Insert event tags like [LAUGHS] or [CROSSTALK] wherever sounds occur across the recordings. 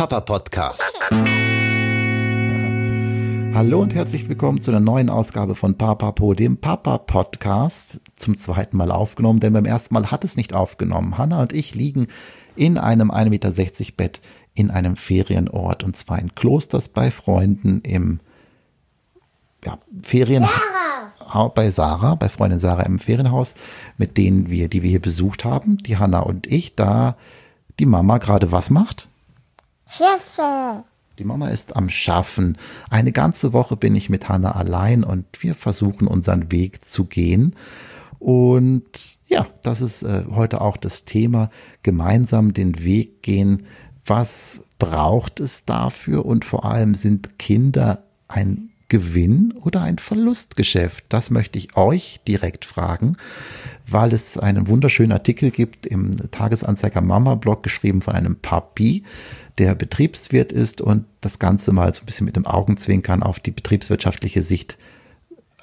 Papa Podcast. Hallo und herzlich willkommen zu einer neuen Ausgabe von Papapo, dem Papa Podcast. Zum zweiten Mal aufgenommen, denn beim ersten Mal hat es nicht aufgenommen. Hanna und ich liegen in einem 1,60 Meter Bett in einem Ferienort und zwar in Klosters bei Freunden im ja, Ferien Sarah. bei Sarah, bei Freundin Sarah im Ferienhaus, mit denen wir, die wir hier besucht haben, die Hanna und ich, da die Mama gerade was macht? Schiffe. Die Mama ist am Schaffen. Eine ganze Woche bin ich mit Hanna allein und wir versuchen unseren Weg zu gehen. Und ja, das ist äh, heute auch das Thema, gemeinsam den Weg gehen. Was braucht es dafür? Und vor allem sind Kinder ein Gewinn oder ein Verlustgeschäft? Das möchte ich euch direkt fragen, weil es einen wunderschönen Artikel gibt im Tagesanzeiger Mama Blog geschrieben von einem Papi, der Betriebswirt ist und das Ganze mal so ein bisschen mit dem Augenzwinkern auf die betriebswirtschaftliche Sicht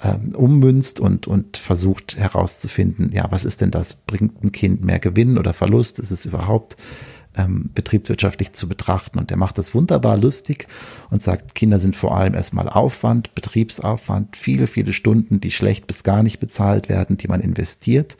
ähm, ummünzt und, und versucht herauszufinden, ja, was ist denn das? Bringt ein Kind mehr Gewinn oder Verlust? Ist es überhaupt ähm, betriebswirtschaftlich zu betrachten. Und er macht das wunderbar lustig und sagt, Kinder sind vor allem erstmal Aufwand, Betriebsaufwand, viele, viele Stunden, die schlecht bis gar nicht bezahlt werden, die man investiert.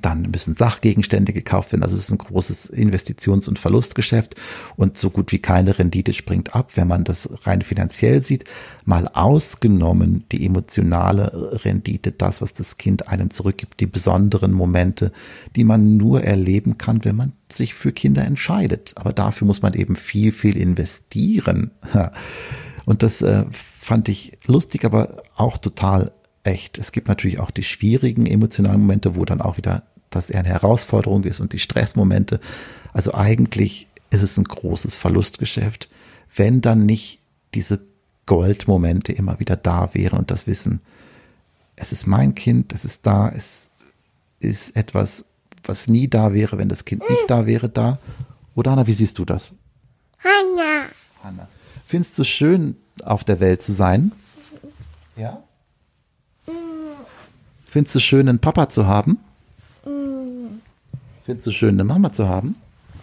Dann müssen Sachgegenstände gekauft werden. Also es ist ein großes Investitions- und Verlustgeschäft und so gut wie keine Rendite springt ab, wenn man das rein finanziell sieht. Mal ausgenommen die emotionale Rendite, das, was das Kind einem zurückgibt, die besonderen Momente, die man nur erleben kann, wenn man sich für Kinder entscheidet. Aber dafür muss man eben viel, viel investieren. [LAUGHS] Und das äh, fand ich lustig, aber auch total echt. Es gibt natürlich auch die schwierigen emotionalen Momente, wo dann auch wieder das eher eine Herausforderung ist und die Stressmomente. Also eigentlich ist es ein großes Verlustgeschäft, wenn dann nicht diese Goldmomente immer wieder da wären und das Wissen, es ist mein Kind, es ist da, es ist etwas, was nie da wäre, wenn das Kind nicht da wäre, da. Oder Hanna, wie siehst du das? Hanna. Hanna. Findest du schön, auf der Welt zu sein? Ja? Findest du schön, einen Papa zu haben? Mm. Findest du schön, eine Mama zu haben?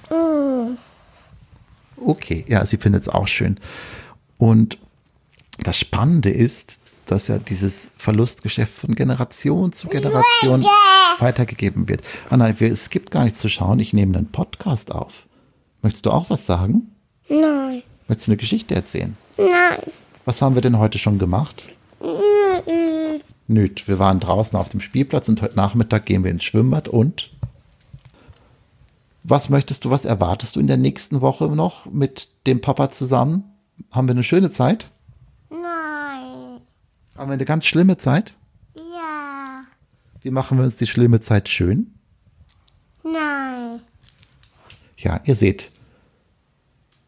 Mm. Okay, ja, sie findet es auch schön. Und das Spannende ist, dass ja dieses Verlustgeschäft von Generation zu Generation Leute. weitergegeben wird. Anna, es gibt gar nichts zu schauen. Ich nehme einen Podcast auf. Möchtest du auch was sagen? Nein. Möchtest du eine Geschichte erzählen? Nein. Was haben wir denn heute schon gemacht? Nein. Nüt. Wir waren draußen auf dem Spielplatz und heute Nachmittag gehen wir ins Schwimmbad und was möchtest du, was erwartest du in der nächsten Woche noch mit dem Papa zusammen? Haben wir eine schöne Zeit? Nein. Haben wir eine ganz schlimme Zeit? Ja. Wie machen wir uns die schlimme Zeit schön? Nein. Ja, ihr seht,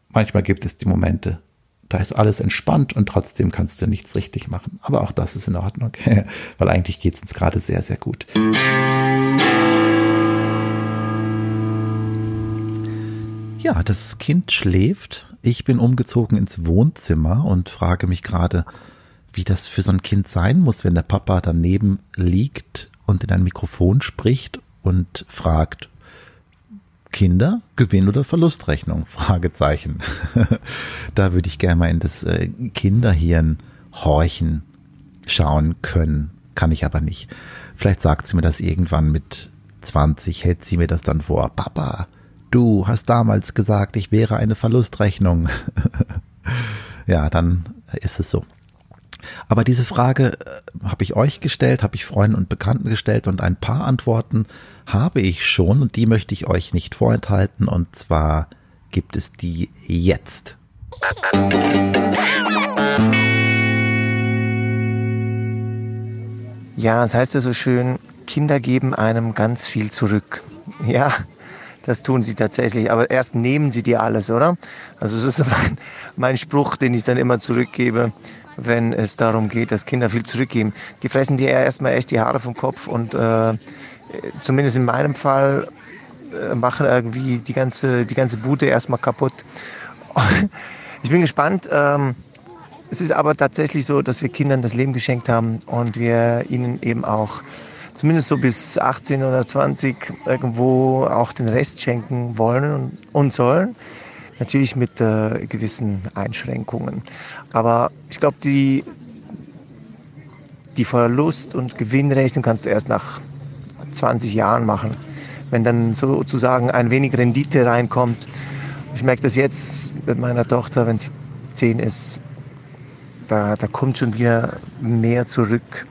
manchmal gibt es die Momente, da ist alles entspannt und trotzdem kannst du nichts richtig machen. Aber auch das ist in Ordnung, [LAUGHS] weil eigentlich geht es uns gerade sehr, sehr gut. Ja, das Kind schläft. Ich bin umgezogen ins Wohnzimmer und frage mich gerade, wie das für so ein Kind sein muss, wenn der Papa daneben liegt und in ein Mikrofon spricht und fragt, Kinder, Gewinn- oder Verlustrechnung? Fragezeichen. [LAUGHS] da würde ich gerne mal in das äh, Kinderhirn horchen, schauen können. Kann ich aber nicht. Vielleicht sagt sie mir das irgendwann mit 20, hält sie mir das dann vor. Papa, du hast damals gesagt, ich wäre eine Verlustrechnung. [LAUGHS] ja, dann ist es so. Aber diese Frage äh, habe ich euch gestellt, habe ich Freunden und Bekannten gestellt und ein paar Antworten habe ich schon und die möchte ich euch nicht vorenthalten und zwar gibt es die jetzt. Ja, es heißt ja so schön, Kinder geben einem ganz viel zurück. Ja, das tun sie tatsächlich. Aber erst nehmen sie dir alles, oder? Also das ist [LAUGHS] mein, mein Spruch, den ich dann immer zurückgebe wenn es darum geht, dass Kinder viel zurückgeben. Die fressen dir erstmal echt die Haare vom Kopf und äh, zumindest in meinem Fall äh, machen irgendwie die ganze, die ganze Bude erstmal kaputt. [LAUGHS] ich bin gespannt. Ähm, es ist aber tatsächlich so, dass wir Kindern das Leben geschenkt haben und wir ihnen eben auch zumindest so bis 18 oder 20 irgendwo auch den Rest schenken wollen und, sollen. Natürlich mit äh, gewissen Einschränkungen. Aber ich glaube, die, die Verlust- und Gewinnrechnung kannst du erst nach 20 Jahren machen. Wenn dann sozusagen ein wenig Rendite reinkommt. Ich merke das jetzt mit meiner Tochter, wenn sie 10 ist, da, da kommt schon wieder mehr zurück,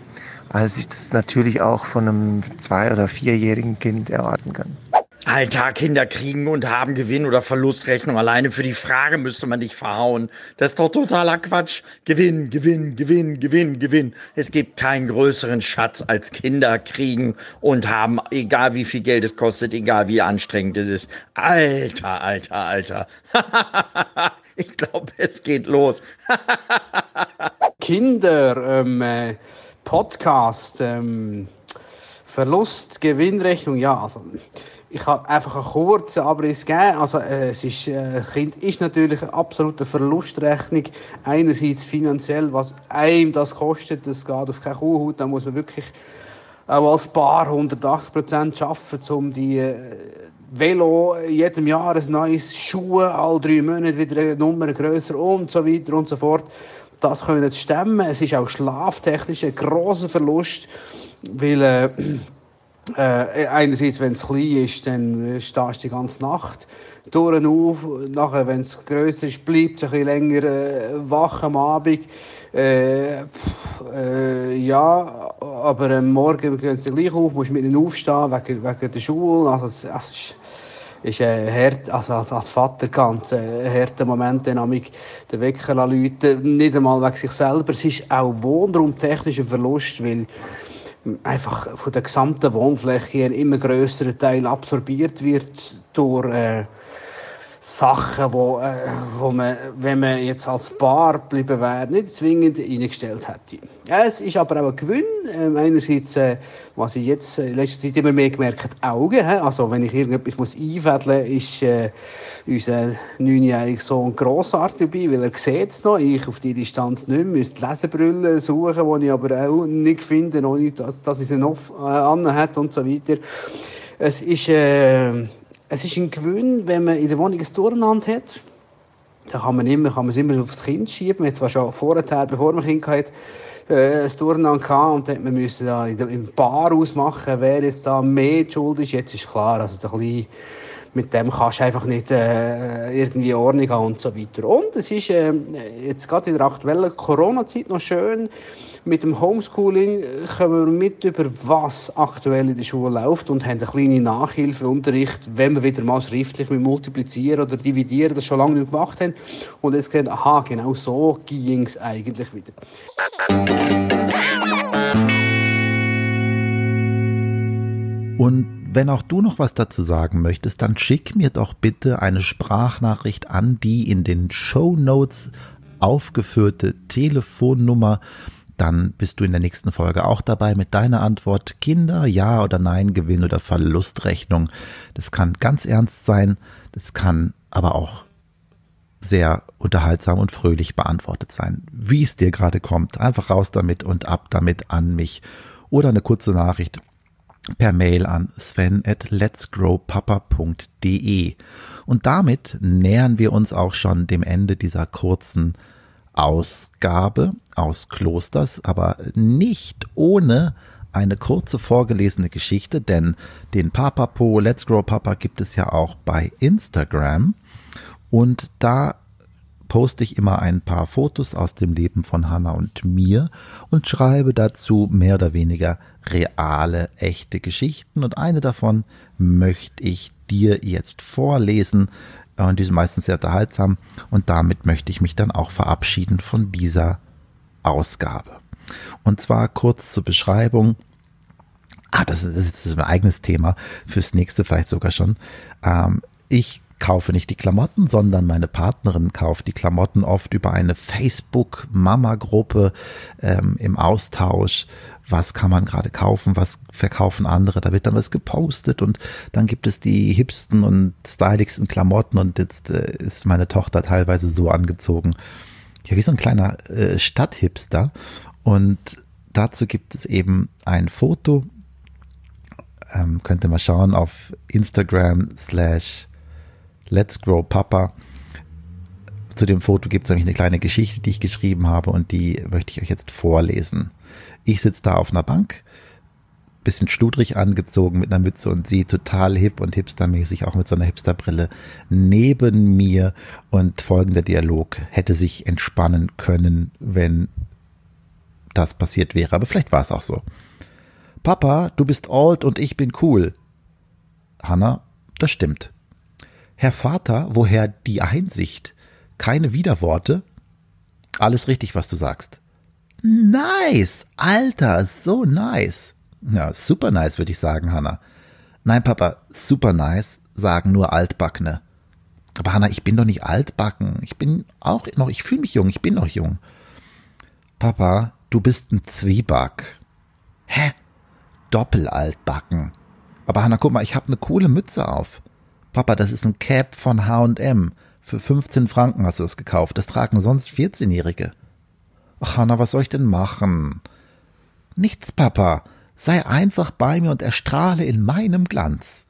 als ich das natürlich auch von einem zwei- oder vierjährigen Kind erwarten kann. Alter, Kinder kriegen und haben Gewinn- oder Verlustrechnung. Alleine für die Frage müsste man dich verhauen. Das ist doch totaler Quatsch. Gewinn, Gewinn, Gewinn, Gewinn, Gewinn. Es gibt keinen größeren Schatz als Kinder kriegen und haben, egal wie viel Geld es kostet, egal wie anstrengend es ist. Alter, alter, alter. [LAUGHS] ich glaube, es geht los. [LAUGHS] Kinder, ähm, äh, Podcast, ähm, Verlust, Gewinnrechnung, ja, also ich habe einfach einen kurzen Abriss gegeben. Also, äh, es ist, äh, Kind ist natürlich eine absolute Verlustrechnung. Einerseits finanziell, was einem das kostet, das geht auf keine Kuhhaut. Da muss man wirklich auch als Paar 180 Prozent arbeiten, um die äh, Velo jedem Jahr ein neues Schuhe, alle drei Monate wieder eine Nummer grösser und so weiter und so fort. Das können zu stemmen. Es ist auch schlaftechnisch ein grosser Verlust, weil äh, äh, einerseits, wenn es klein ist, dann äh, stehst du die ganze Nacht durch auf. Nachher, wenn es grösser ist, bleibt es ein bisschen länger äh, wach am Abend. Äh, pff, äh, ja, aber am Morgen gehen sie gleich auf, musst mit ihnen aufstehen wegen, wegen der Schule. Also, es, es ist, ein hart, also als, als Vater ganz ein harter Moment, den amig den Wecker läuten, nicht einmal wegen sich selber. Es ist auch wohnraumtechnisch ein Verlust, weil einfach von der gesamten Wohnfläche ein immer größerer Teil absorbiert wird durch äh, Sachen, wo, äh, wo man, wenn man jetzt als Paar geblieben wäre, nicht zwingend eingestellt hätte. Es ist aber auch ein Gewinn. Ähm, einerseits, äh, was ich jetzt äh, in letzter Zeit immer mehr gemerkt habe, Augen. He? Also, wenn ich irgendetwas muss einfädeln muss, ist äh, unser neunjähriger Sohn grossartig dabei, weil er sieht es noch. Ich auf die Distanz nicht mehr, müsste Lesebrille suchen, die ich aber auch nicht finde, ohne dass, dass ich sie noch äh, anhat und so weiter. Es ist, äh, es ist ein Gewinn, wenn man in der Wohnung ein Durcheinander hat. Da kann man immer, kann man es immer aufs Kind schieben. Man hat zwar schon vorher, bevor man Kind hatte, äh, ein Durcheinander gehabt und dann müssen da im Bar ausmachen, wer jetzt da mehr schuld ist. Jetzt ist klar, also der Kleine, mit dem kannst du einfach nicht äh, irgendwie Ordnung haben und so weiter. Und es ist äh, jetzt gerade in der aktuellen Corona-Zeit noch schön, mit dem Homeschooling kommen wir mit über was aktuell in der Schule läuft und haben eine kleine Nachhilfeunterricht, wenn wir wieder mal schriftlich mit multiplizieren oder dividieren, das schon lange nicht gemacht haben. Und jetzt sehen, aha, genau so ging es eigentlich wieder. Und wenn auch du noch was dazu sagen möchtest, dann schick mir doch bitte eine Sprachnachricht an die in den Show Notes aufgeführte Telefonnummer. Dann bist du in der nächsten Folge auch dabei mit deiner Antwort Kinder, ja oder nein, Gewinn oder Verlustrechnung. Das kann ganz ernst sein, das kann aber auch sehr unterhaltsam und fröhlich beantwortet sein. Wie es dir gerade kommt, einfach raus damit und ab damit an mich. Oder eine kurze Nachricht per Mail an sven at letsgrowpapa.de. Und damit nähern wir uns auch schon dem Ende dieser kurzen Ausgabe aus Klosters, aber nicht ohne eine kurze vorgelesene Geschichte, denn den Papapo Let's Grow Papa gibt es ja auch bei Instagram und da poste ich immer ein paar Fotos aus dem Leben von Hannah und mir und schreibe dazu mehr oder weniger reale, echte Geschichten. Und eine davon möchte ich dir jetzt vorlesen. Und die sind meistens sehr unterhaltsam. Und damit möchte ich mich dann auch verabschieden von dieser Ausgabe. Und zwar kurz zur Beschreibung. Ah, das ist, das ist mein eigenes Thema. Fürs nächste vielleicht sogar schon. Ähm, ich kaufe nicht die Klamotten, sondern meine Partnerin kauft die Klamotten oft über eine Facebook-Mama-Gruppe ähm, im Austausch. Was kann man gerade kaufen? Was verkaufen andere? Da wird dann was gepostet und dann gibt es die hipsten und styligsten Klamotten und jetzt äh, ist meine Tochter teilweise so angezogen. Ja, wie so ein kleiner äh, Stadthipster. Und dazu gibt es eben ein Foto. Ähm, könnt ihr mal schauen auf Instagram slash Let's Grow Papa. zu dem Foto gibt es nämlich eine kleine Geschichte, die ich geschrieben habe und die möchte ich euch jetzt vorlesen. Ich sitze da auf einer Bank, bisschen schludrig angezogen mit einer Mütze und sie total hip und hipstermäßig, auch mit so einer Hipsterbrille, neben mir und folgender Dialog hätte sich entspannen können, wenn das passiert wäre, aber vielleicht war es auch so. Papa, du bist old und ich bin cool. Hanna, das stimmt. Herr Vater, woher die Einsicht? Keine Widerworte? Alles richtig, was du sagst. Nice, Alter, so nice. Ja, super nice, würde ich sagen, Hanna. Nein, Papa, super nice, sagen nur Altbackene. Aber Hanna, ich bin doch nicht altbacken. Ich bin auch noch, ich fühle mich jung, ich bin noch jung. Papa, du bist ein Zwieback. Hä? Doppelaltbacken. Aber Hanna, guck mal, ich habe eine coole Mütze auf. Papa, das ist ein Cap von H&M. Für 15 Franken hast du es gekauft. Das tragen sonst 14-Jährige. Ach, Hanna, was soll ich denn machen? Nichts, Papa. Sei einfach bei mir und erstrahle in meinem Glanz.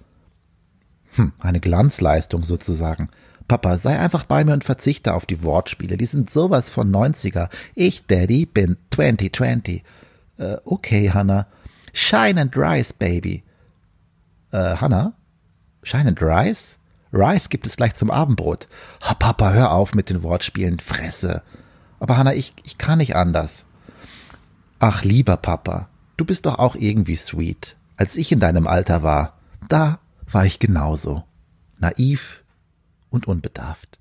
Hm, eine Glanzleistung sozusagen. Papa, sei einfach bei mir und verzichte auf die Wortspiele. Die sind sowas von 90er. Ich, Daddy, bin 2020. Äh, okay, Hannah. Shine and Rise, Baby. Äh, Hannah? Shine and Rise? Rice gibt es gleich zum Abendbrot. Oh, Papa, hör auf mit den Wortspielen. Fresse. Aber Hannah, ich, ich kann nicht anders. Ach, lieber Papa, du bist doch auch irgendwie sweet. Als ich in deinem Alter war, da war ich genauso. Naiv und unbedarft.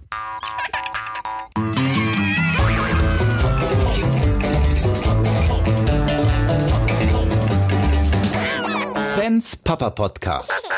Svens Papa Podcast.